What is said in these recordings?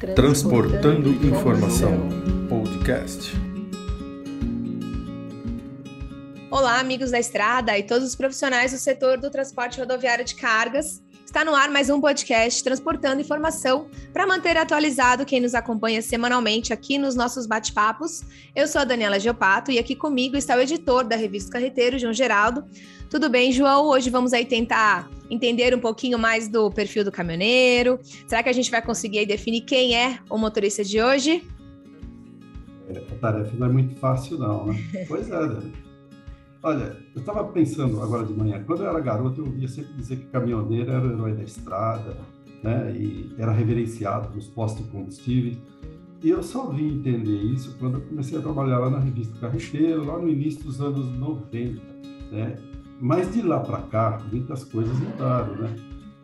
Transportando Informação Podcast. Olá, amigos da estrada e todos os profissionais do setor do transporte rodoviário de cargas. Está no ar mais um podcast transportando informação para manter atualizado quem nos acompanha semanalmente aqui nos nossos bate-papos. Eu sou a Daniela Geopato e aqui comigo está o editor da revista Carreteiro, João Geraldo. Tudo bem, João? Hoje vamos aí tentar entender um pouquinho mais do perfil do caminhoneiro. Será que a gente vai conseguir definir quem é o motorista de hoje? É, a tarefa não é muito fácil, não, né? Pois é? Olha, eu estava pensando agora de manhã, quando eu era garoto, eu ouvia sempre dizer que caminhoneiro era o herói da estrada, né? E era reverenciado nos postos de combustível. E eu só vim entender isso quando eu comecei a trabalhar lá na revista Carreteiro, lá no início dos anos 90, né? Mas de lá para cá, muitas coisas mudaram, né?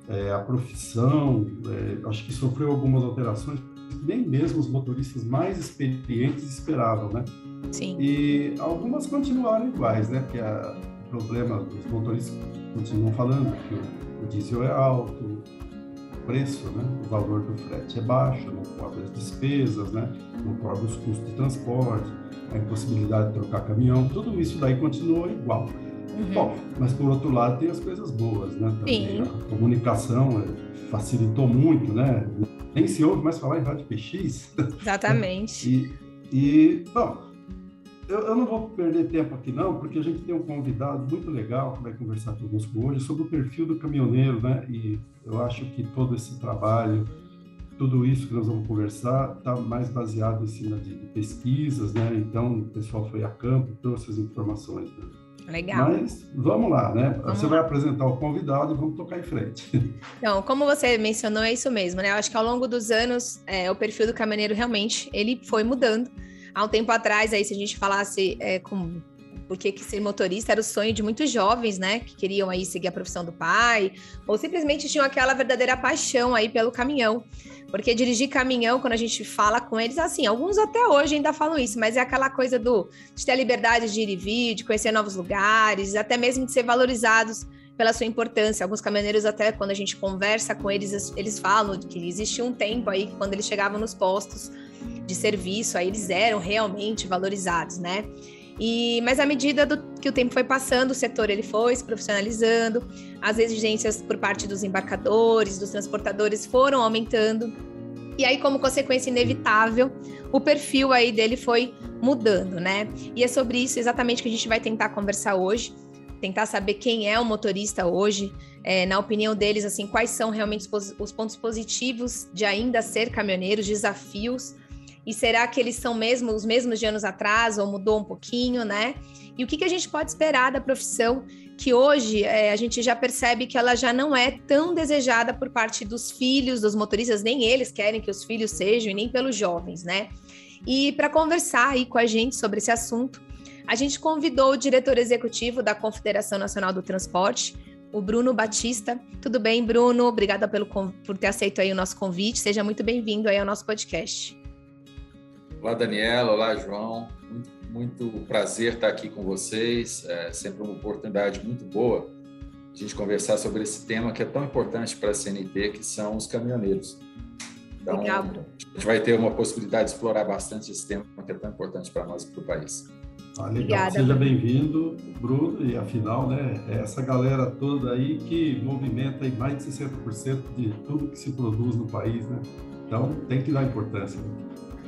É, a profissão, é, acho que sofreu algumas alterações nem mesmo os motoristas mais experientes esperavam, né? Sim. E algumas continuaram iguais, né? Porque a, o problema dos motoristas continuam falando que o, o diesel é alto, o preço, né? O valor do frete é baixo, não cobre as despesas, né? Não cobre os custos de transporte, a impossibilidade de trocar caminhão, tudo isso daí continua igual. Uhum. Bom, mas por outro lado tem as coisas boas, né? Também Sim. a comunicação eh, facilitou muito, né? Nem se ouve mais falar em rádio PX. Exatamente. e, e, bom, eu, eu, não vou perder tempo aqui não, porque a gente tem um convidado muito legal que vai conversar conosco hoje sobre o perfil do caminhoneiro, né? E eu acho que todo esse trabalho, tudo isso que nós vamos conversar, está mais baseado em cima de, pesquisas, né? Então, o pessoal foi a campo, trouxe as informações. Né? Legal. Mas vamos lá, né? Vamos você lá. vai apresentar o convidado e vamos tocar em frente. Então, como você mencionou, é isso mesmo, né? Eu acho que ao longo dos anos, é, o perfil do caminhoneiro realmente ele foi mudando. Há um tempo atrás, aí, se a gente falasse é, com porque que ser motorista era o sonho de muitos jovens, né? Que queriam aí seguir a profissão do pai, ou simplesmente tinham aquela verdadeira paixão aí pelo caminhão. Porque dirigir caminhão, quando a gente fala com eles, assim, alguns até hoje ainda falam isso, mas é aquela coisa do de ter a liberdade de ir e vir, de conhecer novos lugares, até mesmo de ser valorizados pela sua importância. Alguns caminhoneiros, até quando a gente conversa com eles, eles falam que existia um tempo aí quando eles chegavam nos postos de serviço, aí eles eram realmente valorizados, né? E, mas à medida do, que o tempo foi passando, o setor ele foi se profissionalizando, as exigências por parte dos embarcadores, dos transportadores foram aumentando. E aí, como consequência inevitável, o perfil aí dele foi mudando, né? E é sobre isso exatamente que a gente vai tentar conversar hoje, tentar saber quem é o motorista hoje, é, na opinião deles, assim, quais são realmente os, os pontos positivos de ainda ser caminhoneiro, desafios e será que eles são mesmo os mesmos de anos atrás ou mudou um pouquinho, né? E o que, que a gente pode esperar da profissão que hoje é, a gente já percebe que ela já não é tão desejada por parte dos filhos, dos motoristas, nem eles querem que os filhos sejam e nem pelos jovens, né? E para conversar aí com a gente sobre esse assunto, a gente convidou o diretor executivo da Confederação Nacional do Transporte, o Bruno Batista. Tudo bem, Bruno? Obrigada pelo, por ter aceito aí o nosso convite. Seja muito bem-vindo aí ao nosso podcast. Olá, Daniela. Olá, João. Muito, muito, prazer estar aqui com vocês. É sempre uma oportunidade muito boa a gente conversar sobre esse tema que é tão importante para a CNT, que são os caminhoneiros. Então, Legal, Bruno. a gente vai ter uma possibilidade de explorar bastante esse tema que é tão importante para nós e para o país. Ah, legal. Obrigada, Seja bem-vindo, Bruno, e afinal, né, é essa galera toda aí que movimenta aí mais de 60% de tudo que se produz no país, né? Então, tem que dar importância. Né?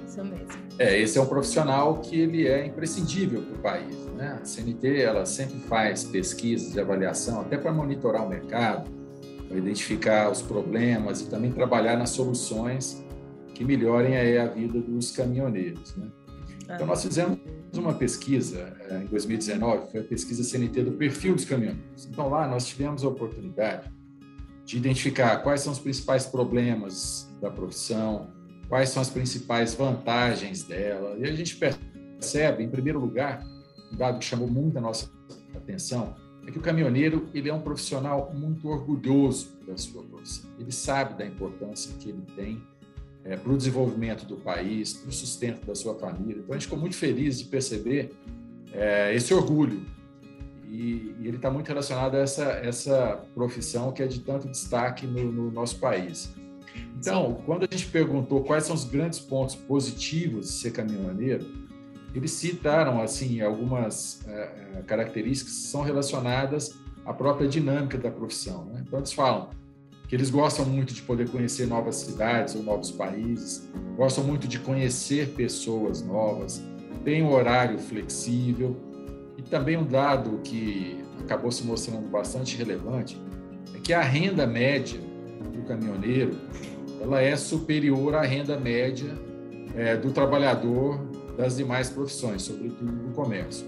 Isso mesmo. É, esse é um profissional que ele é imprescindível para o país. Né? A CNT ela sempre faz pesquisas de avaliação, até para monitorar o mercado, para identificar os problemas e também trabalhar nas soluções que melhorem a vida dos caminhoneiros. Né? Então, nós fizemos uma pesquisa em 2019, foi a pesquisa CNT do perfil dos caminhoneiros. Então, lá nós tivemos a oportunidade de identificar quais são os principais problemas da profissão, quais são as principais vantagens dela. E a gente percebe, em primeiro lugar, um dado que chamou muito a nossa atenção, é que o caminhoneiro ele é um profissional muito orgulhoso da sua profissão. Ele sabe da importância que ele tem é, para o desenvolvimento do país, para o sustento da sua família. Então, a gente ficou muito feliz de perceber é, esse orgulho. E, e ele está muito relacionado a essa, essa profissão que é de tanto destaque no, no nosso país. Então, Sim. quando a gente perguntou quais são os grandes pontos positivos de ser caminhoneiro, eles citaram assim algumas é, características que são relacionadas à própria dinâmica da profissão. Né? Então, eles falam que eles gostam muito de poder conhecer novas cidades ou novos países, gostam muito de conhecer pessoas novas, tem um horário flexível e também um dado que acabou se mostrando bastante relevante é que a renda média do caminhoneiro ela é superior à renda média é, do trabalhador das demais profissões, sobretudo do comércio.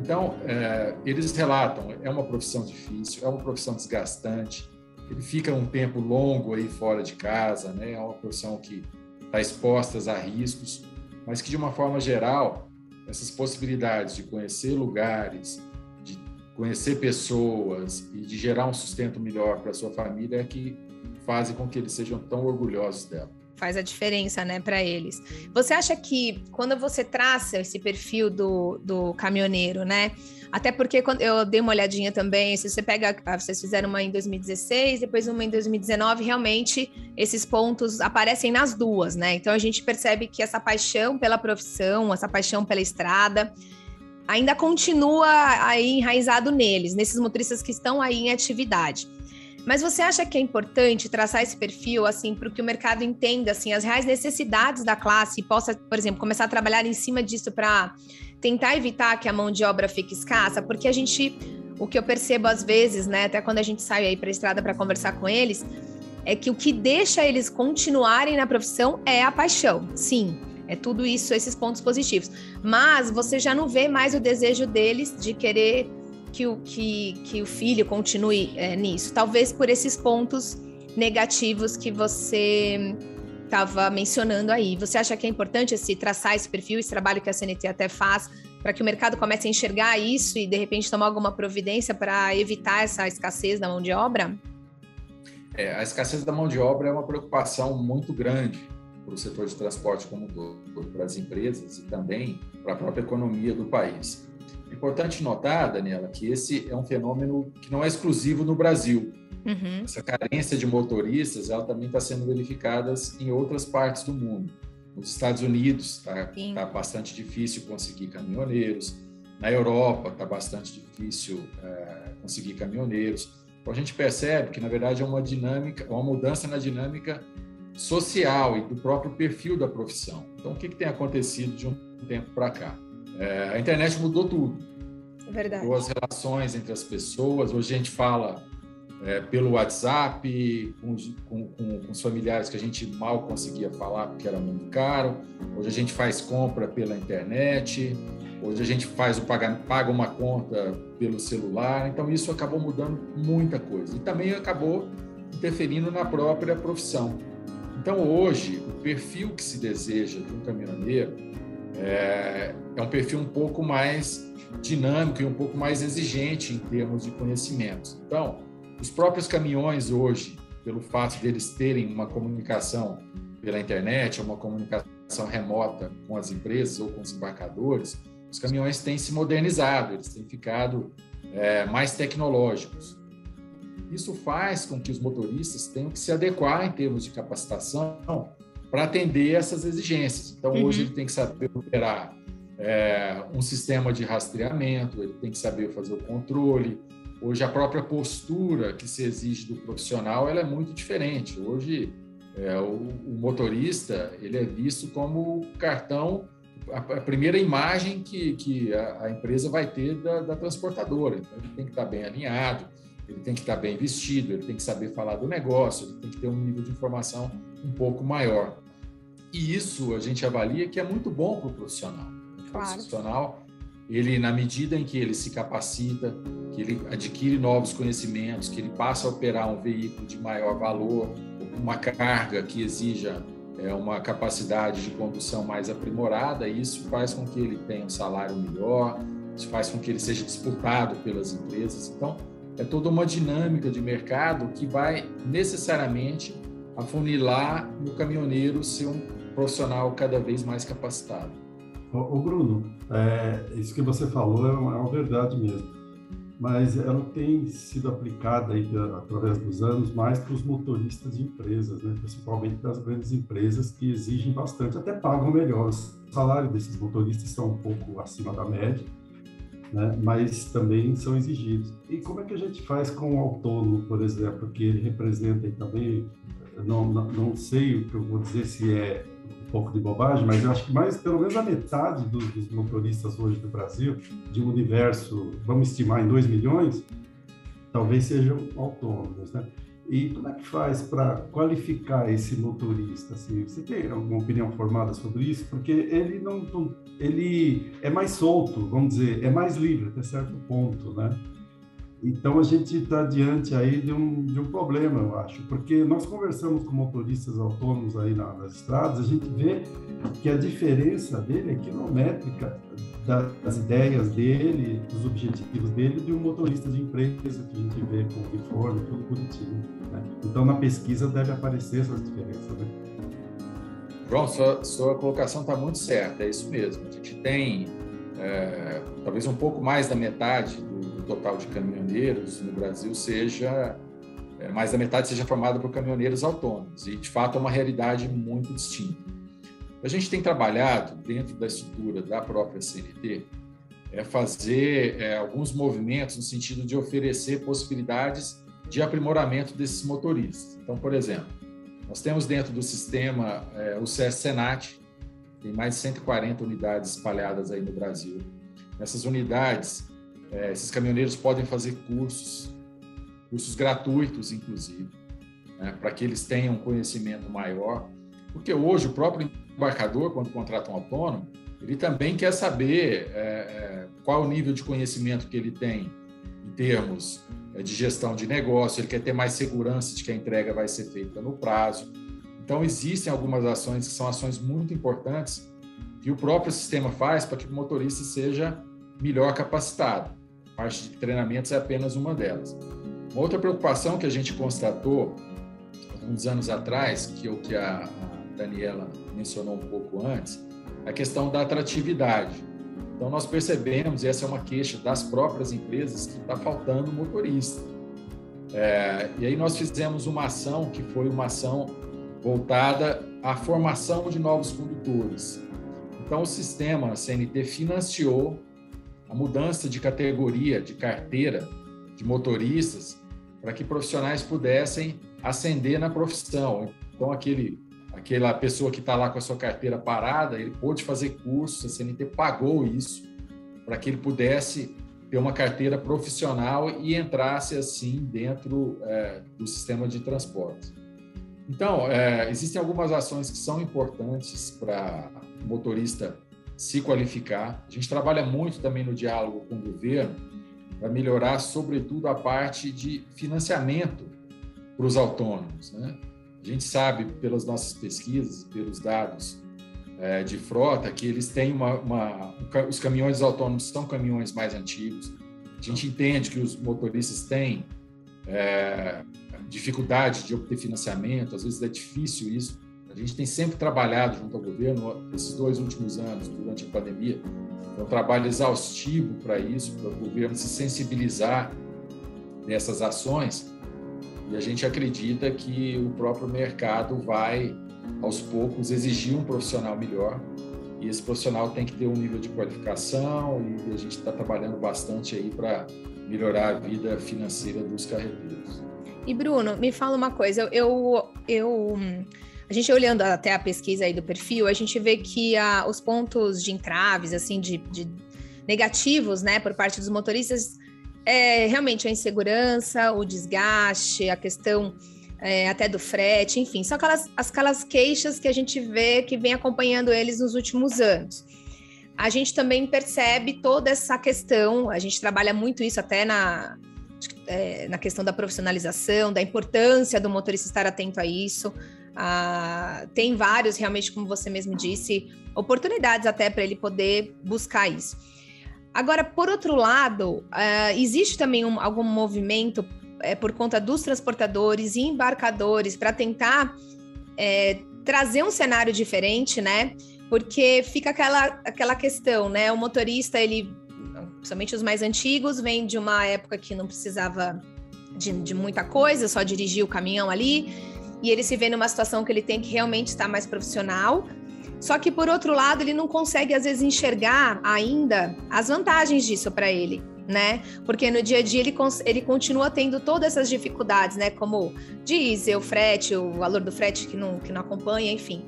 Então, é, eles relatam, é uma profissão difícil, é uma profissão desgastante, ele fica um tempo longo aí fora de casa, né? é uma profissão que está exposta a riscos, mas que, de uma forma geral, essas possibilidades de conhecer lugares, de conhecer pessoas e de gerar um sustento melhor para sua família é que fazem com que eles sejam tão orgulhosos dela. Faz a diferença, né, para eles. Você acha que quando você traça esse perfil do, do caminhoneiro, né? Até porque quando eu dei uma olhadinha também, se você pega, ah, vocês fizeram uma em 2016, depois uma em 2019, realmente esses pontos aparecem nas duas, né? Então a gente percebe que essa paixão pela profissão, essa paixão pela estrada, ainda continua aí enraizado neles, nesses motoristas que estão aí em atividade. Mas você acha que é importante traçar esse perfil assim para que o mercado entenda assim as reais necessidades da classe e possa, por exemplo, começar a trabalhar em cima disso para tentar evitar que a mão de obra fique escassa? Porque a gente, o que eu percebo às vezes, né, até quando a gente sai aí para a estrada para conversar com eles, é que o que deixa eles continuarem na profissão é a paixão. Sim, é tudo isso, esses pontos positivos. Mas você já não vê mais o desejo deles de querer que o, que, que o filho continue é, nisso. Talvez por esses pontos negativos que você estava mencionando aí. Você acha que é importante esse traçar esse perfil, esse trabalho que a CNT até faz, para que o mercado comece a enxergar isso e de repente tomar alguma providência para evitar essa escassez da mão de obra? É, a escassez da mão de obra é uma preocupação muito grande para o setor de transporte como um todo, para as empresas e também para a própria economia do país. É importante notar, Daniela, que esse é um fenômeno que não é exclusivo no Brasil. Uhum. Essa carência de motoristas ela também está sendo verificada em outras partes do mundo. Nos Estados Unidos está tá bastante difícil conseguir caminhoneiros. Na Europa está bastante difícil é, conseguir caminhoneiros. Então a gente percebe que na verdade é uma dinâmica, uma mudança na dinâmica social e do próprio perfil da profissão. Então o que, que tem acontecido de um tempo para cá? É, a internet mudou tudo. Verdade. Mudou as relações entre as pessoas. Hoje a gente fala é, pelo WhatsApp, com, com, com, com, os familiares que a gente mal conseguia falar porque era muito caro. Hoje a gente faz compra pela internet. Hoje a gente faz o paga, paga uma conta pelo celular. Então isso acabou mudando muita coisa. E também acabou interferindo na própria profissão. Então hoje, o perfil que se deseja de um caminhoneiro é, é um perfil um pouco mais dinâmico e um pouco mais exigente em termos de conhecimentos. Então, os próprios caminhões hoje, pelo fato deles terem uma comunicação pela internet, uma comunicação remota com as empresas ou com os embarcadores, os caminhões têm se modernizado, eles têm ficado é, mais tecnológicos. Isso faz com que os motoristas tenham que se adequar em termos de capacitação para atender essas exigências. Então, uhum. hoje ele tem que saber operar é, um sistema de rastreamento, ele tem que saber fazer o controle. Hoje, a própria postura que se exige do profissional ela é muito diferente. Hoje, é, o, o, motorista ele é visto como o cartão, a, a primeira imagem que, que a, a, empresa vai ter da, da transportadora. Então, ele tem que estar bem alinhado, ele tem que estar bem vestido, ele tem que saber falar do negócio, ele tem que ter um nível de informação um pouco maior. E isso a gente avalia que é muito bom para o profissional. O claro. profissional, ele, na medida em que ele se capacita, que ele adquire novos conhecimentos, que ele passa a operar um veículo de maior valor, uma carga que exija é, uma capacidade de condução mais aprimorada, isso faz com que ele tenha um salário melhor, isso faz com que ele seja disputado pelas empresas. Então, é toda uma dinâmica de mercado que vai necessariamente afunilar no caminhoneiro ser um profissional cada vez mais capacitado. O Bruno, é, isso que você falou é uma, é uma verdade mesmo. mas ela tem sido aplicada aí, através dos anos mais para os motoristas de empresas, né? principalmente das grandes empresas que exigem bastante, até pagam melhor. O salário desses motoristas são um pouco acima da média, né? mas também são exigidos. E como é que a gente faz com o autônomo, por exemplo, que ele representa também, não, não, não sei o que eu vou dizer se é pouco de bobagem, mas eu acho que mais, pelo menos a metade dos, dos motoristas hoje do Brasil, de um universo, vamos estimar em 2 milhões, talvez sejam autônomos, né? E como é que faz para qualificar esse motorista? Assim, você tem alguma opinião formada sobre isso? Porque ele não, ele é mais solto, vamos dizer, é mais livre até certo ponto, né? Então a gente está diante aí de um, de um problema, eu acho, porque nós conversamos com motoristas autônomos aí na, nas estradas, a gente vê que a diferença dele é quilométrica das ideias dele, dos objetivos dele, de um motorista de empresa que a gente vê com uniforme, tudo bonitinho. Né? Então na pesquisa deve aparecer essas diferenças. Né? João, sua, sua colocação está muito certa, é isso mesmo. A gente tem é, talvez um pouco mais da metade do total de caminhoneiros no Brasil seja é, mais da metade seja formada por caminhoneiros autônomos e de fato é uma realidade muito distinta. A gente tem trabalhado dentro da estrutura da própria CNT é fazer é, alguns movimentos no sentido de oferecer possibilidades de aprimoramento desses motoristas. Então, por exemplo, nós temos dentro do sistema é, o CS Senat, tem mais de 140 unidades espalhadas aí no Brasil. Nessas unidades, é, esses caminhoneiros podem fazer cursos, cursos gratuitos, inclusive, né, para que eles tenham um conhecimento maior. Porque hoje o próprio embarcador, quando contrata um autônomo, ele também quer saber é, é, qual o nível de conhecimento que ele tem em termos é, de gestão de negócio, ele quer ter mais segurança de que a entrega vai ser feita no prazo. Então, existem algumas ações que são ações muito importantes que o próprio sistema faz para que o motorista seja melhor capacitado parte de treinamentos é apenas uma delas. Uma outra preocupação que a gente constatou alguns anos atrás, que é o que a Daniela mencionou um pouco antes, a questão da atratividade. Então, nós percebemos, e essa é uma queixa das próprias empresas, que está faltando motorista. É, e aí nós fizemos uma ação que foi uma ação voltada à formação de novos condutores. Então, o sistema CNT financiou a mudança de categoria, de carteira de motoristas, para que profissionais pudessem ascender na profissão. Então, aquele, aquela pessoa que está lá com a sua carteira parada, ele pôde fazer curso, a CNT pagou isso, para que ele pudesse ter uma carteira profissional e entrasse assim dentro é, do sistema de transporte. Então, é, existem algumas ações que são importantes para o motorista se qualificar. A gente trabalha muito também no diálogo com o governo para melhorar, sobretudo, a parte de financiamento para os autônomos. Né? A gente sabe, pelas nossas pesquisas, pelos dados é, de frota, que eles têm uma, uma, Os caminhões autônomos são caminhões mais antigos. A gente entende que os motoristas têm é, dificuldade de obter financiamento, às vezes é difícil isso. A gente tem sempre trabalhado junto ao governo, esses dois últimos anos, durante a pandemia, um trabalho exaustivo para isso, para o governo se sensibilizar dessas ações. E a gente acredita que o próprio mercado vai, aos poucos, exigir um profissional melhor. E esse profissional tem que ter um nível de qualificação e a gente está trabalhando bastante aí para melhorar a vida financeira dos carreteiros. E Bruno, me fala uma coisa, eu, eu a gente olhando até a pesquisa aí do perfil, a gente vê que a, os pontos de entraves, assim, de, de negativos, né, por parte dos motoristas, é realmente a insegurança, o desgaste, a questão é, até do frete, enfim, são aquelas, aquelas queixas que a gente vê que vem acompanhando eles nos últimos anos. A gente também percebe toda essa questão, a gente trabalha muito isso até na, é, na questão da profissionalização, da importância do motorista estar atento a isso. Ah, tem vários, realmente, como você mesmo disse, oportunidades até para ele poder buscar isso. Agora, por outro lado, ah, existe também um, algum movimento é, por conta dos transportadores e embarcadores para tentar é, trazer um cenário diferente, né? Porque fica aquela, aquela questão, né? O motorista, ele principalmente os mais antigos, vêm de uma época que não precisava de, de muita coisa, só dirigir o caminhão ali, e ele se vê numa situação que ele tem que realmente estar mais profissional. Só que, por outro lado, ele não consegue, às vezes, enxergar ainda as vantagens disso para ele né? Porque no dia a dia ele, ele continua tendo todas essas dificuldades, né? Como diesel, frete, o valor do frete que não, que não acompanha, enfim.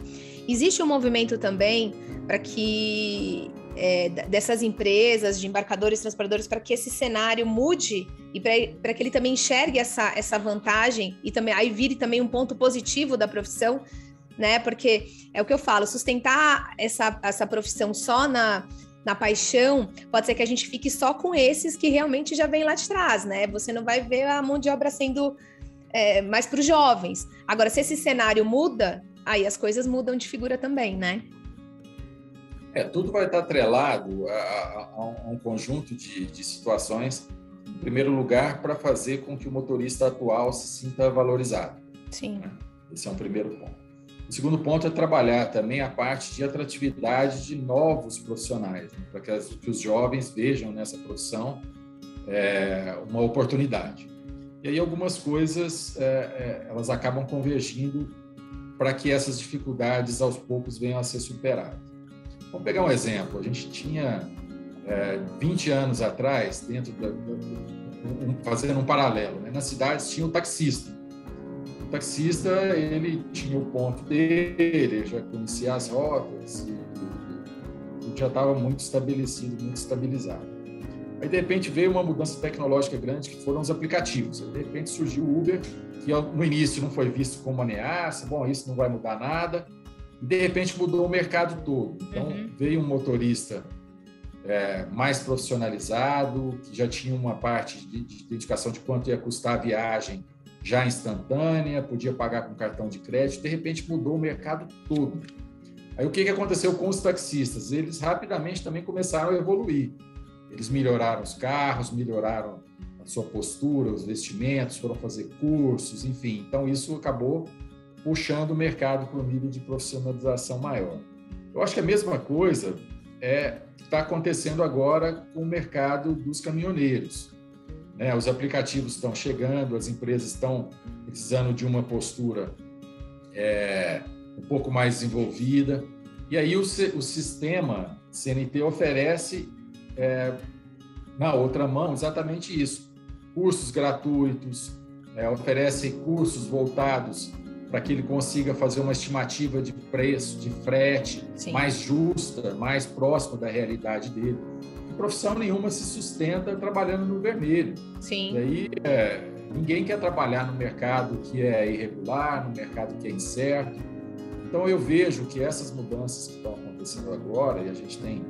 Existe um movimento também para que é, dessas empresas, de embarcadores, transportadores, para que esse cenário mude e para que ele também enxergue essa, essa vantagem e também aí vire também um ponto positivo da profissão, né? Porque é o que eu falo, sustentar essa, essa profissão só na, na paixão, pode ser que a gente fique só com esses que realmente já vêm lá de trás, né? Você não vai ver a mão de obra sendo é, mais para os jovens. Agora, se esse cenário muda, aí as coisas mudam de figura também, né? É, tudo vai estar atrelado a, a, a um conjunto de, de situações, em primeiro lugar, para fazer com que o motorista atual se sinta valorizado. Sim. Esse é um primeiro ponto. O segundo ponto é trabalhar também a parte de atratividade de novos profissionais, né? para que, que, os jovens vejam nessa profissão é, uma oportunidade. E aí algumas coisas é, é, elas acabam convergindo para que essas dificuldades aos poucos venham a ser superadas. Vamos pegar um exemplo. A gente tinha 20 é, anos atrás, dentro da, um, fazendo um paralelo, né? nas cidades tinha o taxista taxista, ele tinha o ponto dele, já conhecia as rotas, e já estava muito estabelecido, muito estabilizado. Aí, de repente, veio uma mudança tecnológica grande, que foram os aplicativos. Aí, de repente, surgiu o Uber, que no início não foi visto como ameaça, bom, isso não vai mudar nada. E, de repente, mudou o mercado todo. Então, uhum. veio um motorista é, mais profissionalizado, que já tinha uma parte de, de dedicação de quanto ia custar a viagem já instantânea, podia pagar com cartão de crédito, de repente mudou o mercado todo. Aí o que, que aconteceu com os taxistas? Eles rapidamente também começaram a evoluir. Eles melhoraram os carros, melhoraram a sua postura, os vestimentos, foram fazer cursos, enfim. Então isso acabou puxando o mercado para um nível de profissionalização maior. Eu acho que a mesma coisa é está acontecendo agora com o mercado dos caminhoneiros. Né? Os aplicativos estão chegando, as empresas estão precisando de uma postura é, um pouco mais desenvolvida. E aí o, o sistema CNT oferece, é, na outra mão, exatamente isso. Cursos gratuitos, é, oferece cursos voltados para que ele consiga fazer uma estimativa de preço, de frete Sim. mais justa, mais próxima da realidade dele profissão nenhuma se sustenta trabalhando no vermelho. Sim. E aí, é, ninguém quer trabalhar no mercado que é irregular, no mercado que é incerto. Então, eu vejo que essas mudanças que estão acontecendo agora, e a gente tem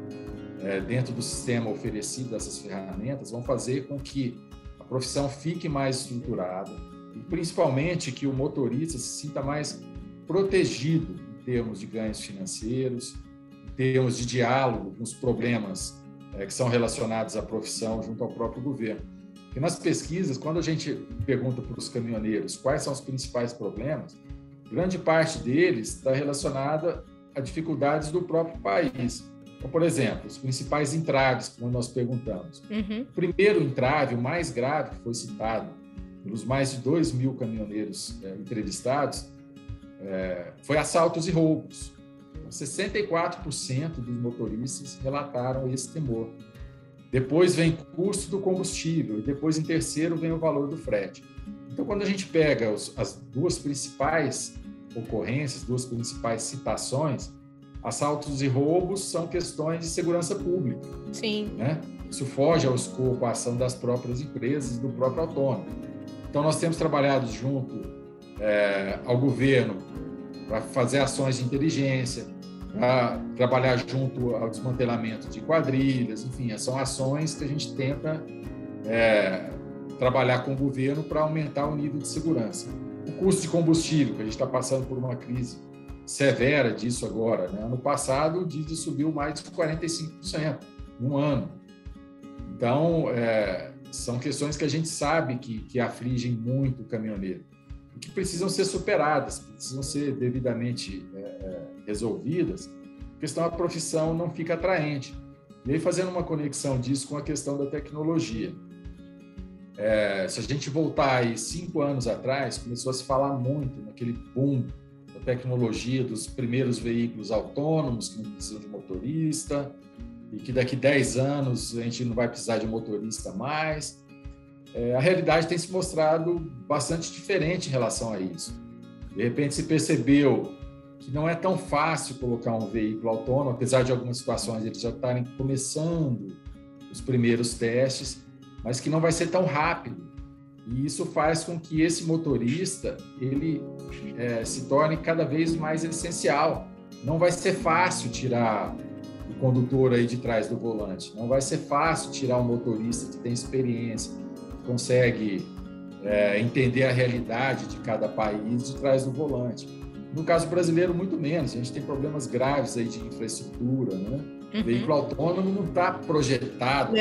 é, dentro do sistema oferecido essas ferramentas, vão fazer com que a profissão fique mais estruturada e, principalmente, que o motorista se sinta mais protegido em termos de ganhos financeiros, em termos de diálogo com os problemas é, que são relacionados à profissão junto ao próprio governo. E nas pesquisas, quando a gente pergunta para os caminhoneiros quais são os principais problemas, grande parte deles está relacionada a dificuldades do próprio país. Então, por exemplo, os principais entraves, como nós perguntamos. Uhum. O primeiro entrave, o mais grave, que foi citado pelos mais de 2 mil caminhoneiros é, entrevistados, é, foi assaltos e roubos. 64% dos motoristas relataram esse temor. Depois vem custo do combustível, e depois, em terceiro, vem o valor do frete. Então, quando a gente pega os, as duas principais ocorrências, duas principais citações, assaltos e roubos são questões de segurança pública. Sim. Né? Isso foge ao escopo, à ação das próprias empresas e do próprio autônomo. Então, nós temos trabalhado junto é, ao governo para fazer ações de inteligência, para trabalhar junto ao desmantelamento de quadrilhas, enfim, são ações que a gente tenta é, trabalhar com o governo para aumentar o nível de segurança. O custo de combustível, que a gente está passando por uma crise severa disso agora. Né? Ano passado, o diesel subiu mais de 45% um ano. Então, é, são questões que a gente sabe que, que afligem muito o caminhoneiro que precisam ser superadas, precisam ser devidamente é, é resolvidas, porque senão a profissão não fica atraente. E aí, fazendo uma conexão disso com a questão da tecnologia. É, se a gente voltar aí cinco anos atrás, começou a se falar muito naquele boom da tecnologia, dos primeiros veículos autônomos que não precisam de motorista, e que daqui 10 anos a gente não vai precisar de motorista mais. É, a realidade tem se mostrado bastante diferente em relação a isso. De repente se percebeu que não é tão fácil colocar um veículo autônomo, apesar de algumas situações eles já estarem começando os primeiros testes, mas que não vai ser tão rápido. E isso faz com que esse motorista ele é, se torne cada vez mais essencial. Não vai ser fácil tirar o condutor aí de trás do volante. Não vai ser fácil tirar um motorista que tem experiência, que consegue é, entender a realidade de cada país de trás do volante. No caso brasileiro, muito menos. A gente tem problemas graves aí de infraestrutura, né? Uhum. O veículo autônomo não está projetado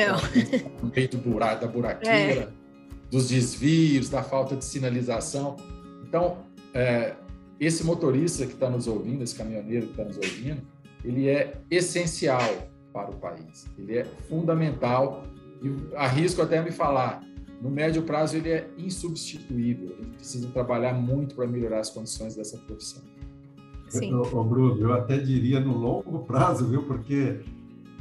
no meio do buraco, da buraqueira, é. dos desvios, da falta de sinalização. Então, é, esse motorista que está nos ouvindo, esse caminhoneiro que está nos ouvindo, ele é essencial para o país. Ele é fundamental e arrisco até me falar, no médio prazo ele é insubstituível. A gente precisa trabalhar muito para melhorar as condições dessa profissão. Sim. Ô, Bruno, eu até diria no longo prazo, viu? Porque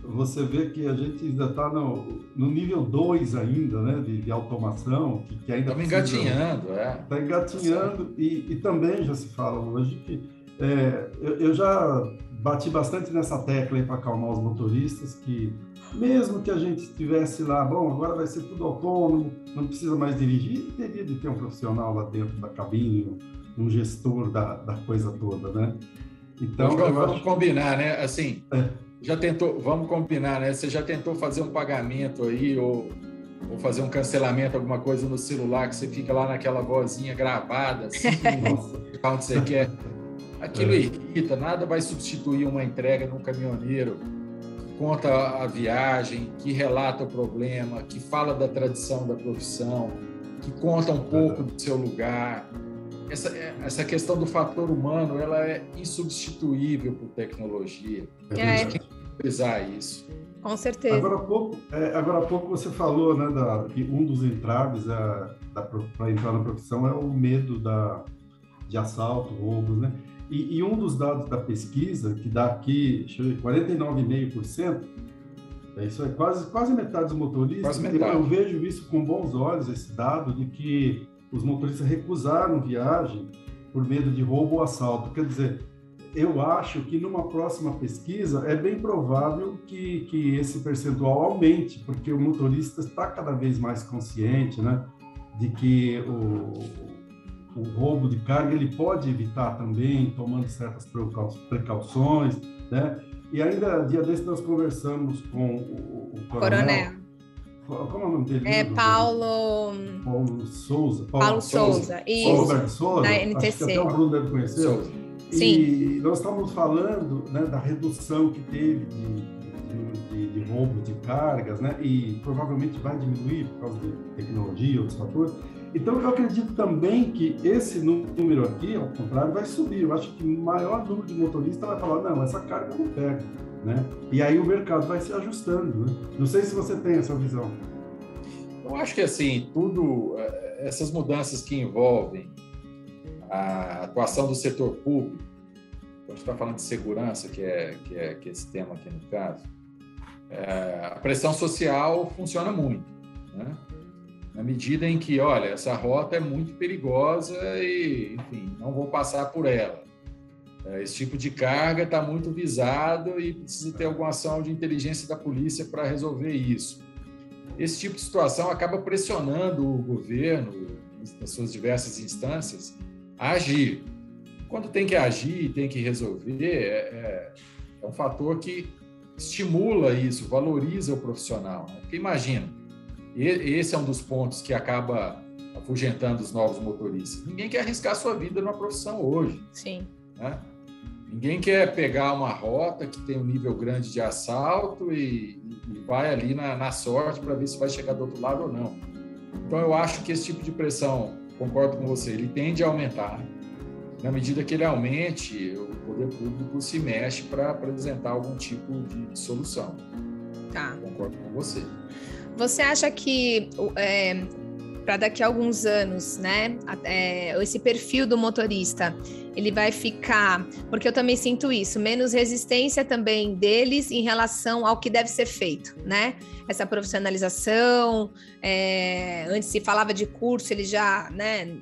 você vê que a gente ainda está no, no, nível 2 ainda, né? De, de automação, que, que ainda Estamos engatinhando, é. Está engatinhando e, e, também já se fala hoje que é, eu, eu, já bati bastante nessa tecla para acalmar os motoristas que mesmo que a gente estivesse lá, bom, agora vai ser tudo autônomo, não precisa mais dirigir, teria de ter um profissional lá dentro da cabine, um gestor da, da coisa toda, né? Então, vamos, vamos acho... combinar, né? Assim, é. já tentou, vamos combinar, né? Você já tentou fazer um pagamento aí ou, ou fazer um cancelamento, alguma coisa no celular que você fica lá naquela vozinha gravada, assim, onde você quer. Aquilo é. irrita, nada vai substituir uma entrega num caminhoneiro conta a viagem, que relata o problema, que fala da tradição da profissão, que conta um pouco do seu lugar. Essa, essa questão do fator humano, ela é insubstituível por tecnologia. É. Tem que utilizar isso. Com certeza. Agora há pouco, é, agora há pouco você falou né, da, que um dos entraves é, para entrar na profissão é o medo da, de assalto, roubos, né? E, e, um dos dados da pesquisa, que dá aqui 49,5%, é isso é quase, quase metade dos motoristas, metade. Eu, eu, vejo isso com bons olhos, esse dado, de que os motoristas recusaram viagem por medo de roubo ou assalto. Quer dizer, eu acho que numa próxima pesquisa é bem provável que, que esse percentual aumente, porque o motorista está cada vez mais consciente, né, de que o, o roubo de carga ele pode evitar também, tomando certas precauções, né? E ainda, dia desse, nós conversamos com o, o coronel. coronel. Como é o nome dele? É Paulo... Paulo Souza. Paulo, Paulo Souza, Souza. Isso. Paulo Souza, da NTC. Acho que até o Bruno deve conhecer. Souza. Sim. E nós estávamos falando né, da redução que teve de, de, de, de roubo de cargas, né? E provavelmente vai diminuir por causa de tecnologia, outros fatores. Então, eu acredito também que esse número aqui, ao contrário, vai subir. Eu acho que o maior número de motoristas vai falar, não, essa carga eu não pego, né? E aí o mercado vai se ajustando, né? Não sei se você tem essa visão. Eu acho que, assim, tudo, eh, essas mudanças que envolvem a atuação do setor público, a gente está falando de segurança, que é, que é, que é esse tema aqui no caso, é, a pressão social funciona muito, né? Na medida em que, olha, essa rota é muito perigosa e, enfim, não vou passar por ela. É, esse tipo de carga está muito visado e precisa ter alguma ação de inteligência da polícia para resolver isso. Esse tipo de situação acaba pressionando o governo, nas suas diversas instâncias, a agir. Quando tem que agir, tem que resolver, é, é, é um fator que estimula isso, valoriza o profissional. Né? Porque imagina, e esse é um dos pontos que acaba afugentando os novos motoristas. Ninguém quer arriscar sua vida numa profissão hoje. Sim. Né? Ninguém quer pegar uma rota que tem um nível grande de assalto e, e vai ali na, na sorte para ver se vai chegar do outro lado ou não. Então, eu acho que esse tipo de pressão, concordo com você, ele tende a aumentar. Na medida que ele aumente, o poder público se mexe para apresentar algum tipo de solução. Tá. Concordo com você. Você acha que é, para daqui a alguns anos, né? É, esse perfil do motorista, ele vai ficar, porque eu também sinto isso, menos resistência também deles em relação ao que deve ser feito, né? Essa profissionalização, é, antes se falava de curso, ele já, né?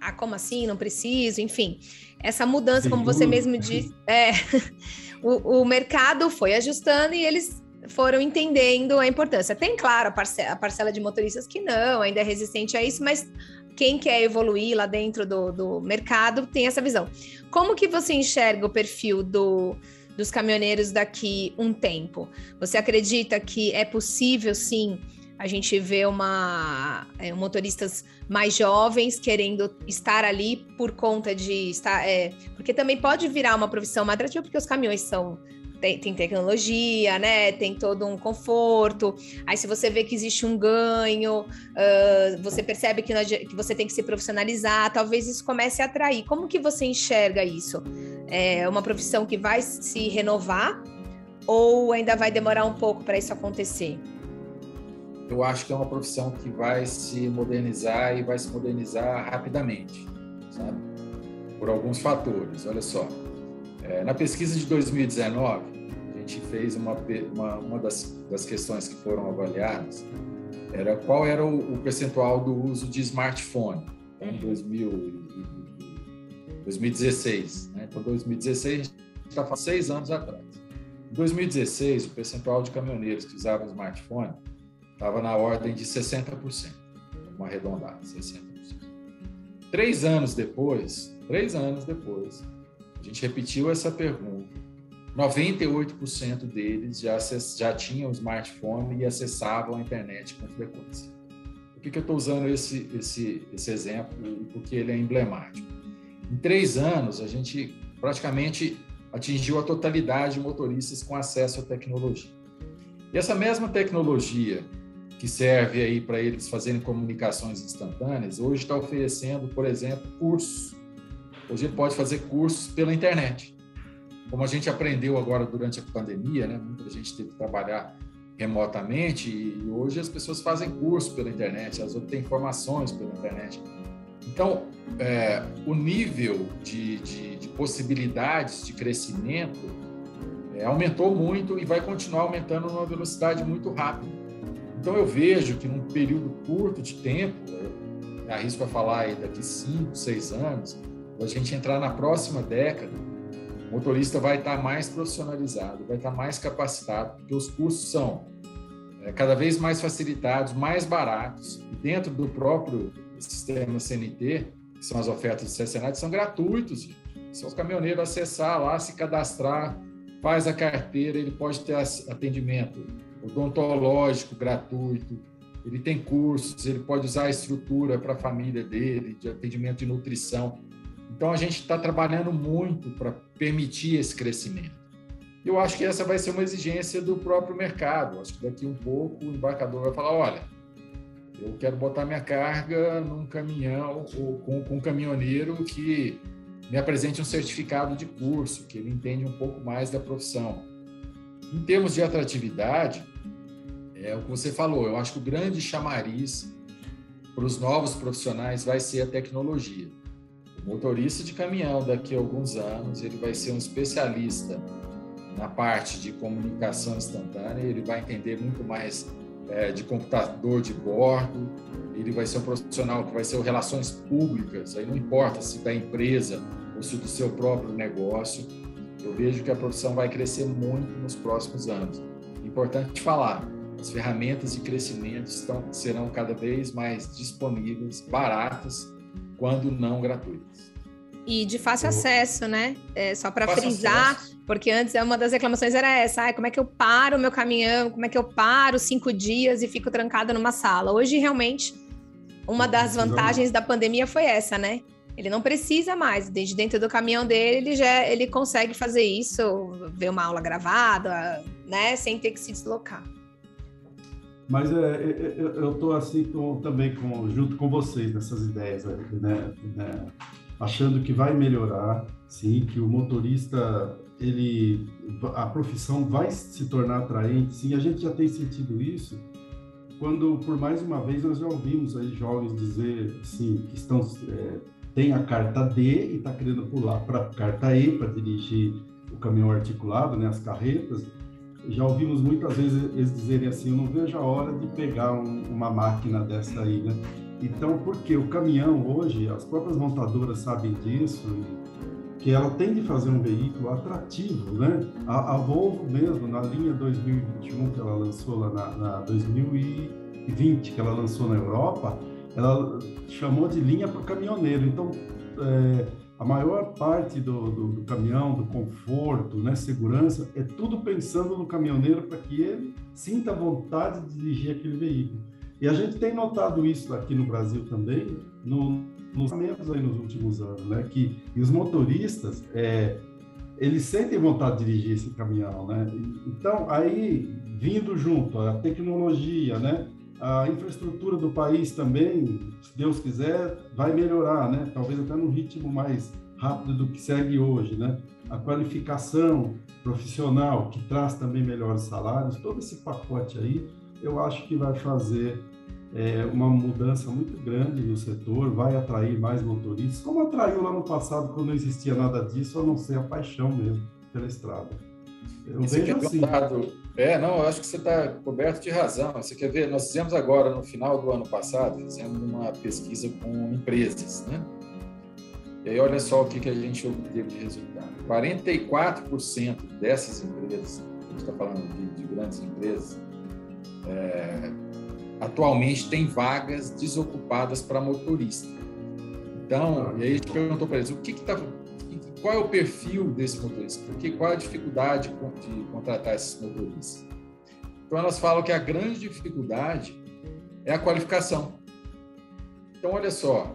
Ah, como assim? Não preciso, enfim. Essa mudança, como você mesmo disse, é, o, o mercado foi ajustando e eles foram entendendo a importância. Tem, claro, a parcela, a parcela, de motoristas que não, ainda é resistente a isso, mas quem quer evoluir lá dentro do, do mercado tem essa visão. Como que você enxerga o perfil do, dos caminhoneiros daqui um tempo? Você acredita que é possível, sim, a gente ver uma é, motoristas mais jovens querendo estar ali por conta de estar, é, porque também pode virar uma profissão mais atrativa porque os caminhões são tem, tem, tecnologia, né? Tem todo um conforto. Aí, se você vê que existe um ganho, uh, você percebe que, que, você tem que se profissionalizar, talvez isso comece a atrair. Como que você enxerga isso? É uma profissão que vai se renovar ou ainda vai demorar um pouco para isso acontecer? Eu acho que é uma profissão que vai se modernizar e vai se modernizar rapidamente, sabe? Por alguns fatores. Olha só, é, na pesquisa de 2019, gente fez uma, uma, uma das, das questões que foram avaliadas era qual era o, o percentual do uso de smartphone em 2000, uhum. 2016. Né? Então, 2016 está falando seis anos atrás. Em 2016, o percentual de caminhoneiros que usavam smartphone estava na ordem de 60%, uma arredondada, 60%. Três anos depois, três anos depois, a gente repetiu essa pergunta 98% deles já, já tinham smartphone e acessavam a internet com frequência. Por que, que eu estou usando esse, esse, esse exemplo porque ele é emblemático? Em três anos, a gente praticamente atingiu a totalidade de motoristas com acesso à tecnologia. E essa mesma tecnologia que serve aí para eles fazerem comunicações instantâneas, hoje está oferecendo, por exemplo, cursos. Hoje ele pode fazer cursos pela internet como a gente aprendeu agora durante a pandemia, né? Muita gente teve que trabalhar remotamente e hoje as pessoas fazem curso pela internet, elas obtêm informações pela internet. Então, é, o nível de, de, de, possibilidades de crescimento é, aumentou muito e vai continuar aumentando numa velocidade muito rápida. Então, eu vejo que num período curto de tempo, arrisco a falar aí daqui cinco, seis anos, a gente entrar na próxima década, o motorista vai estar mais profissionalizado, vai estar mais capacitado, porque os cursos são é, cada vez mais facilitados, mais baratos, dentro do próprio sistema CNT, que são as ofertas do CSNAT, são gratuitos. São os caminhoneiros acessar lá, se cadastrar, faz a carteira, ele pode ter atendimento odontológico gratuito, ele tem cursos, ele pode usar a estrutura para a família dele, de atendimento de nutrição. Então, a gente está trabalhando muito para permitir esse crescimento. Eu acho que essa vai ser uma exigência do próprio mercado. Acho que daqui um pouco o embarcador vai falar: olha, eu quero botar minha carga num caminhão ou com, com um caminhoneiro que me apresente um certificado de curso, que ele entende um pouco mais da profissão. Em termos de atratividade, é o que você falou, eu acho que o grande chamariz para os novos profissionais vai ser a tecnologia motorista de caminhão daqui a alguns anos ele vai ser um especialista na parte de comunicação instantânea, ele vai entender muito mais é, de computador de bordo, ele vai ser um profissional que vai ser relações públicas, aí não importa se da empresa ou se do seu próprio negócio. Eu vejo que a profissão vai crescer muito nos próximos anos. Importante falar, as ferramentas de crescimento estão, serão cada vez mais disponíveis, baratas quando não gratuitas. E de fácil acesso, né? É, só para frisar, acesso. porque antes uma das reclamações era essa: ah, como é que eu paro o meu caminhão? Como é que eu paro cinco dias e fico trancada numa sala? Hoje, realmente, uma das vantagens da pandemia foi essa, né? Ele não precisa mais, desde dentro do caminhão dele, ele já ele consegue fazer isso, ver uma aula gravada, né? Sem ter que se deslocar. Mas é, é, é eu estou assim com, também com, junto com vocês nessas ideias, né? né? achando que vai melhorar, sim, que o motorista ele a profissão vai se tornar atraente, sim, a gente já tem sentido isso quando por mais uma vez nós já ouvimos aí jovens dizer assim que estão é, tem a carta D e está querendo pular para a carta E para dirigir o caminhão articulado, né, as carretas. Já ouvimos muitas vezes eles dizerem assim, eu não vejo a hora de pegar um, uma máquina dessa aí, né? Então, porque o caminhão hoje, as próprias montadoras sabem disso, que ela tem de fazer um veículo atrativo, né? A, a Volvo mesmo, na linha 2021 que ela lançou lá na, na 2020 que ela lançou na Europa, ela chamou de linha para o caminhoneiro. Então, é, a maior parte do, do, do, caminhão, do conforto, né, segurança, é tudo pensando no caminhoneiro para que ele sinta vontade de dirigir aquele veículo. E a gente tem notado isso aqui no Brasil também, no, nos momentos aí nos últimos anos, né, que e os motoristas, é, eles sentem vontade de dirigir esse caminhão, né? Então, aí, vindo junto a tecnologia, né, a infraestrutura do país também, se Deus quiser, vai melhorar, né? Talvez até num ritmo mais rápido do que segue hoje, né? A qualificação profissional, que traz também melhores salários, todo esse pacote aí, eu acho que vai fazer é, uma mudança muito grande no setor, vai atrair mais motoristas, como atraiu lá no passado, quando não existia nada disso, a não ser a paixão mesmo pela estrada. Eu Esse vejo assim. É, não, eu acho que você está coberto de razão. Você quer ver? Nós fizemos agora, no final do ano passado, fizemos uma pesquisa com empresas, né? E aí, olha só o que, que a gente obteve de resultado. 44% dessas empresas, a gente está falando de, de, grandes empresas, é, atualmente tem vagas desocupadas para motorista. Então, e aí a gente perguntou para eles, o que está qual é o perfil desse motorista? Porque qual é a dificuldade de contratar esses motoristas? Então elas falam que a grande dificuldade é a qualificação. Então olha só,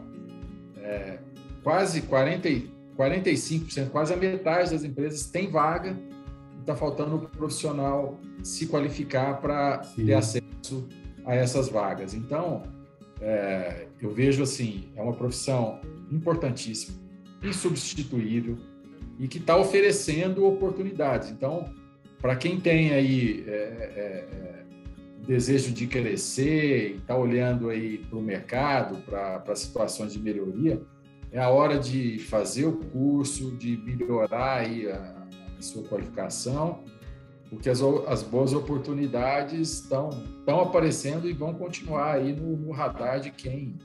é, quase 40, 45%, quase a metade das empresas tem vaga, está faltando o profissional se qualificar para ter acesso a essas vagas. Então é, eu vejo assim, é uma profissão importantíssima insubstituível e que está oferecendo oportunidades. Então, para quem tem aí é, é, é, desejo de crescer e está olhando aí para o mercado, para situações de melhoria, é a hora de fazer o curso, de melhorar aí a, a sua qualificação, porque as, as boas oportunidades estão, aparecendo e vão continuar aí no, no radar de quem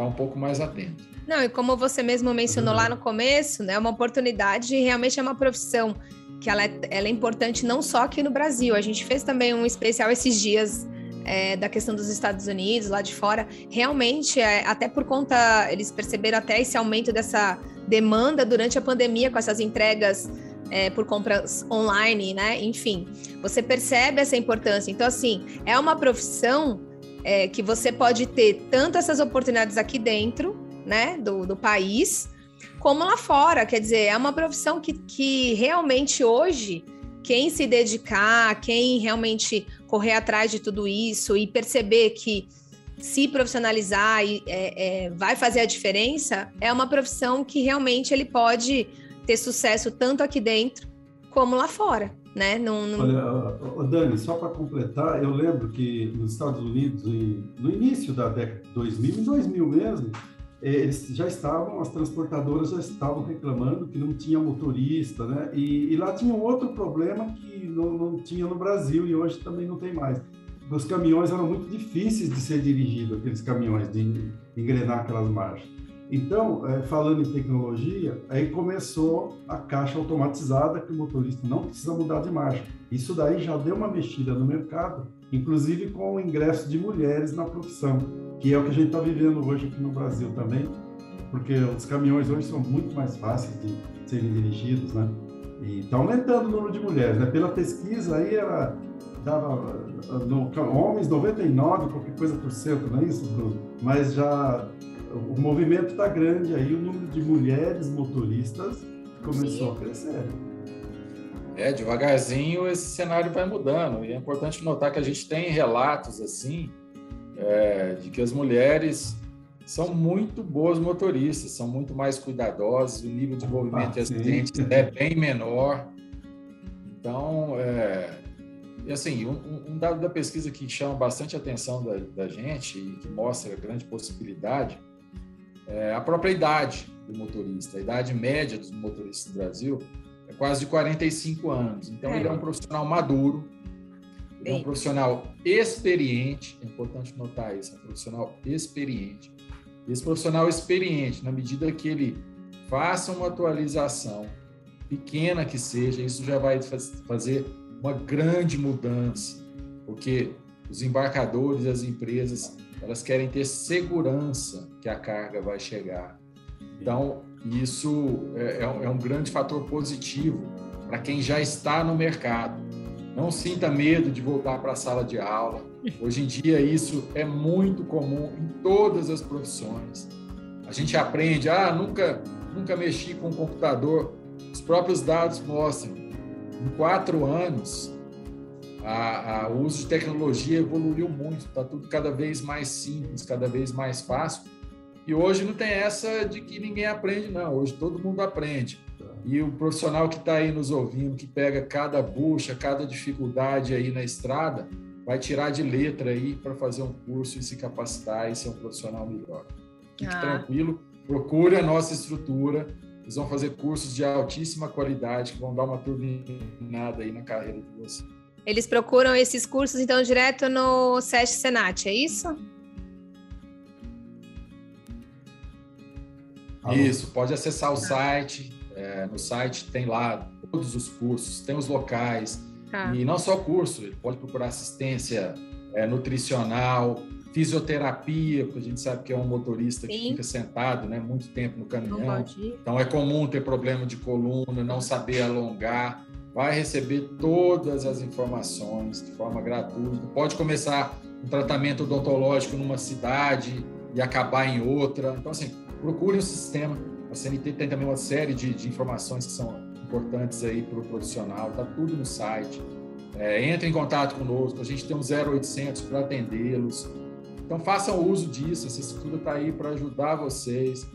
está um pouco mais atento. Não, e como você mesmo mencionou lá no começo, né, uma oportunidade realmente é uma profissão que ela é, ela é importante não só aqui no Brasil. A gente fez também um especial esses dias é, da questão dos Estados Unidos, lá de fora. Realmente, é, até por conta, eles perceberam até esse aumento dessa demanda durante a pandemia com essas entregas é, por compras online, né? Enfim, você percebe essa importância. Então, assim, é uma profissão é, que você pode ter tanto essas oportunidades aqui dentro, né, do, do país, como lá fora. Quer dizer, é uma profissão que, que realmente hoje, quem se dedicar, quem realmente correr atrás de tudo isso e perceber que se profissionalizar e, é, é, vai fazer a diferença, é uma profissão que realmente ele pode ter sucesso tanto aqui dentro como lá fora né? Não, não... Olha, Dani, só para completar, eu lembro que nos Estados Unidos, no início da década de 2000, em 2000 mesmo, eles já estavam, as transportadoras já estavam reclamando que não tinha motorista, né? E, e lá tinha um outro problema que não, não, tinha no Brasil e hoje também não tem mais. Os caminhões eram muito difíceis de ser dirigidos, aqueles caminhões, de engrenar aquelas marchas. Então, é, falando em tecnologia, aí começou a caixa automatizada que o motorista não precisa mudar de marcha. Isso daí já deu uma mexida no mercado, inclusive com o ingresso de mulheres na profissão, que é o que a gente está vivendo hoje aqui no Brasil também, porque os caminhões hoje são muito mais fáceis de serem dirigidos, né? E está aumentando o número de mulheres, né? Pela pesquisa aí era dava no, homens 99 qualquer coisa por cento, não é isso, Bruno? Mas já o movimento está grande aí, o número de mulheres motoristas começou Sim. a crescer. É, devagarzinho esse cenário vai mudando. E é importante notar que a gente tem relatos assim é, de que as mulheres são muito boas motoristas, são muito mais cuidadosos, o nível de envolvimento de acidentes é bem menor. Então, é, e assim, um, um, dado da pesquisa que chama bastante atenção da, da gente e que mostra a grande possibilidade é a própria idade do motorista. A idade média dos motoristas no Brasil é quase de 45 anos. Então, é. ele é um profissional maduro, ele é um profissional experiente, é importante notar isso, é um profissional experiente. Esse profissional experiente, na medida que ele faça uma atualização, pequena que seja, isso já vai fazer uma grande mudança, porque os embarcadores as empresas elas querem ter segurança que a carga vai chegar. Então, isso é, é um é grande fator positivo para quem já está no mercado. Não sinta medo de voltar para a sala de aula. Hoje em dia, isso é muito comum em todas as profissões. A gente aprende, ah, nunca, nunca mexi com o computador. Os próprios dados mostram. Em quatro anos, a, a, o uso de tecnologia evoluiu muito, está tudo cada vez mais simples, cada vez mais fácil. E hoje não tem essa de que ninguém aprende, não. Hoje todo mundo aprende. E o profissional que está aí nos ouvindo, que pega cada bucha, cada dificuldade aí na estrada, vai tirar de letra aí para fazer um curso e se capacitar e ser um profissional melhor. Fique ah. tranquilo, procure a nossa estrutura. Eles vão fazer cursos de altíssima qualidade que vão dar uma turbinada aí na carreira de você. Eles procuram esses cursos, então, direto no SESC Senat, é isso? Isso, pode acessar o site. É, no site tem lá todos os cursos, tem os locais. Ah. E não só curso, ele pode procurar assistência é, nutricional, fisioterapia, porque a gente sabe que é um motorista Sim. que fica sentado né, muito tempo no caminhão. Então é comum ter problema de coluna, não saber alongar vai receber todas as informações de forma gratuita. Pode começar um tratamento odontológico numa cidade e acabar em outra. Então, assim, procure um sistema. A CNT tem também uma série de, de informações que são importantes aí para o profissional. Está tudo no site. É, entre em contato conosco. A gente tem um 0800 para atendê-los. Então, façam uso disso. Essa estrutura está aí para ajudar vocês,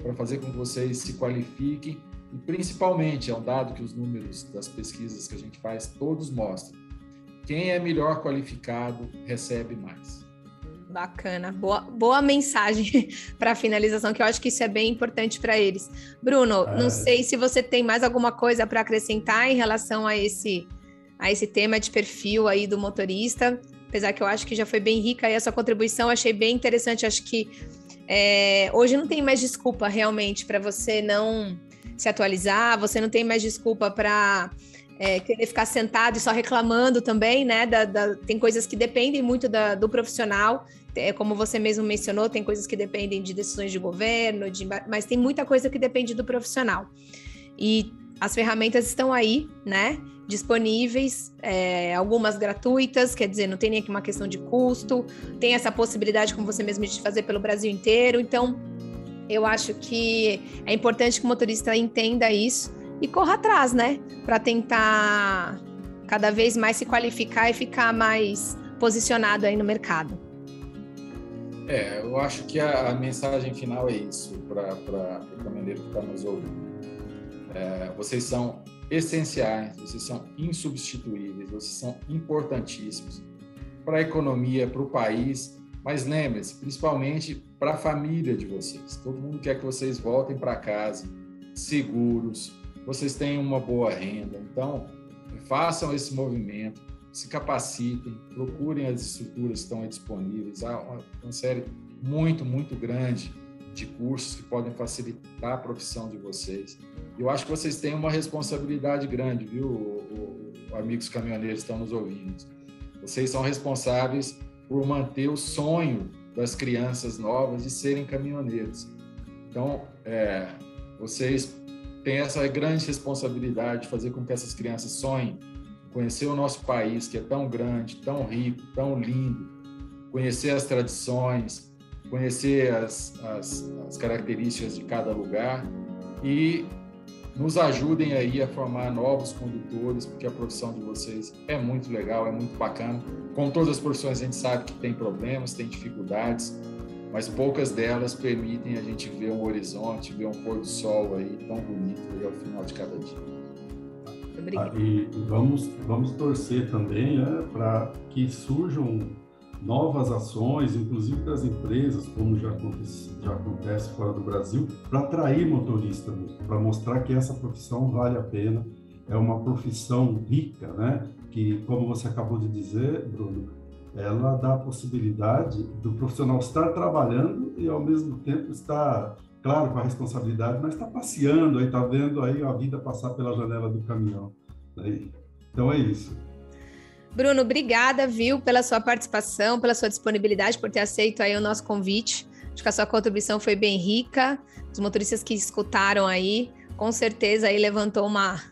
para fazer com que vocês se qualifiquem e principalmente, é um dado que os números das pesquisas que a gente faz todos mostram. Quem é melhor qualificado recebe mais. Bacana, boa, boa mensagem para a finalização, que eu acho que isso é bem importante para eles. Bruno, é. não sei se você tem mais alguma coisa para acrescentar em relação a esse, a esse tema de perfil aí do motorista, apesar que eu acho que já foi bem rica aí a sua contribuição, achei bem interessante, acho que é, hoje não tem mais desculpa realmente para você não se atualizar, você não tem mais desculpa para é, querer ficar sentado e só reclamando também, né? Da, da, tem coisas que dependem muito da, do profissional, é, como você mesmo mencionou, tem coisas que dependem de decisões de governo, de, mas tem muita coisa que depende do profissional. E as ferramentas estão aí, né? Disponíveis, é, algumas gratuitas, quer dizer, não tem nem aqui uma questão de custo, tem essa possibilidade, como você mesmo de fazer pelo Brasil inteiro. Então, eu acho que é importante que o motorista entenda isso e corra atrás, né? Para tentar cada vez mais se qualificar e ficar mais posicionado aí no mercado. É, eu acho que a, a mensagem final é isso para o caminhoneiro que está nos ouvindo. É, vocês são essenciais, vocês são insubstituíveis, vocês são importantíssimos para a economia, para o país mas lembre-se, principalmente para a família de vocês. Todo mundo quer que vocês voltem para casa seguros, vocês tenham uma boa renda. Então, façam esse movimento, se capacitem, procurem as estruturas que estão disponíveis. Há uma série muito, muito grande de cursos que podem facilitar a profissão de vocês. Eu acho que vocês têm uma responsabilidade grande, viu, o, o, amigos caminhoneiros que estão nos ouvindo. Vocês são responsáveis por manter o sonho das crianças novas de serem caminhoneiros. Então, é, vocês têm essa grande responsabilidade de fazer com que essas crianças sonhem, conhecer o nosso país, que é tão grande, tão rico, tão lindo, conhecer as tradições, conhecer as, as, as características de cada lugar e nos ajudem aí a formar novos condutores, porque a profissão de vocês é muito legal, é muito bacana. Com todas as profissões, a gente sabe que tem problemas, tem dificuldades, mas poucas delas permitem a gente ver um horizonte, ver um pôr do sol aí tão bonito aí ao final de cada dia. Ah, e vamos, vamos torcer também né, para que surjam novas ações, inclusive das empresas, como já acontece, já acontece fora do Brasil, para atrair motorista, para mostrar que essa profissão vale a pena, é uma profissão rica, né? Que, como você acabou de dizer, Bruno, ela dá a possibilidade do profissional estar trabalhando e, ao mesmo tempo, estar, claro, com a responsabilidade, mas está passeando, aí está vendo aí a vida passar pela janela do caminhão. Né? Então, é isso. Bruno, obrigada, viu, pela sua participação, pela sua disponibilidade, por ter aceito aí o nosso convite. Acho que a sua contribuição foi bem rica. Os motoristas que escutaram aí, com certeza aí levantou uma,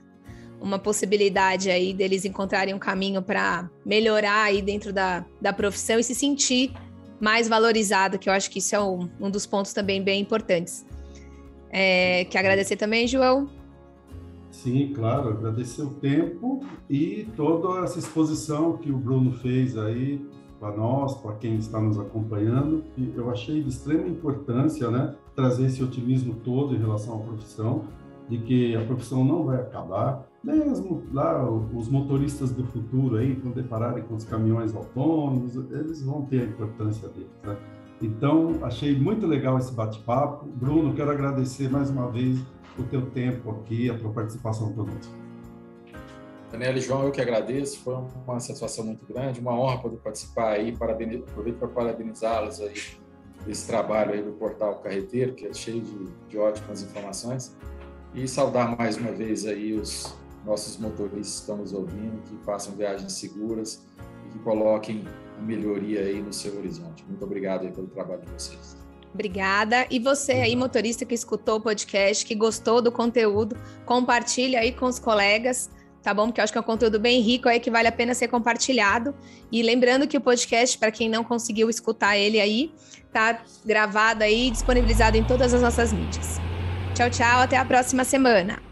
uma possibilidade aí deles encontrarem um caminho para melhorar aí dentro da, da profissão e se sentir mais valorizado, que eu acho que isso é um, um dos pontos também bem importantes. É, quer agradecer também, João? Sim, claro, agradecer o tempo e toda essa exposição que o Bruno fez aí para nós, para quem está nos acompanhando, que eu achei de extrema importância, né, trazer esse otimismo todo em relação à profissão, de que a profissão não vai acabar, mesmo lá os motoristas do futuro aí, quando depararem com os caminhões autônomos, eles vão ter a importância deles, né? Então, achei muito legal esse bate-papo. Bruno, quero agradecer mais uma vez o teu tempo aqui, a tua participação conosco. Daniela e João, eu que agradeço, foi uma satisfação muito grande, uma honra poder participar aí, aproveito para parabenizá-los aí desse trabalho aí do Portal Carreteiro, que é cheio de, de ótimas informações, e saudar mais uma vez aí os nossos motoristas que estão nos ouvindo, que façam viagens seguras e que coloquem melhoria aí no seu horizonte. Muito obrigado aí pelo trabalho de vocês. Obrigada. E você aí, motorista que escutou o podcast, que gostou do conteúdo, compartilha aí com os colegas, tá bom? Porque eu acho que é um conteúdo bem rico aí que vale a pena ser compartilhado. E lembrando que o podcast, para quem não conseguiu escutar ele aí, tá gravado aí, disponibilizado em todas as nossas mídias. Tchau, tchau, até a próxima semana.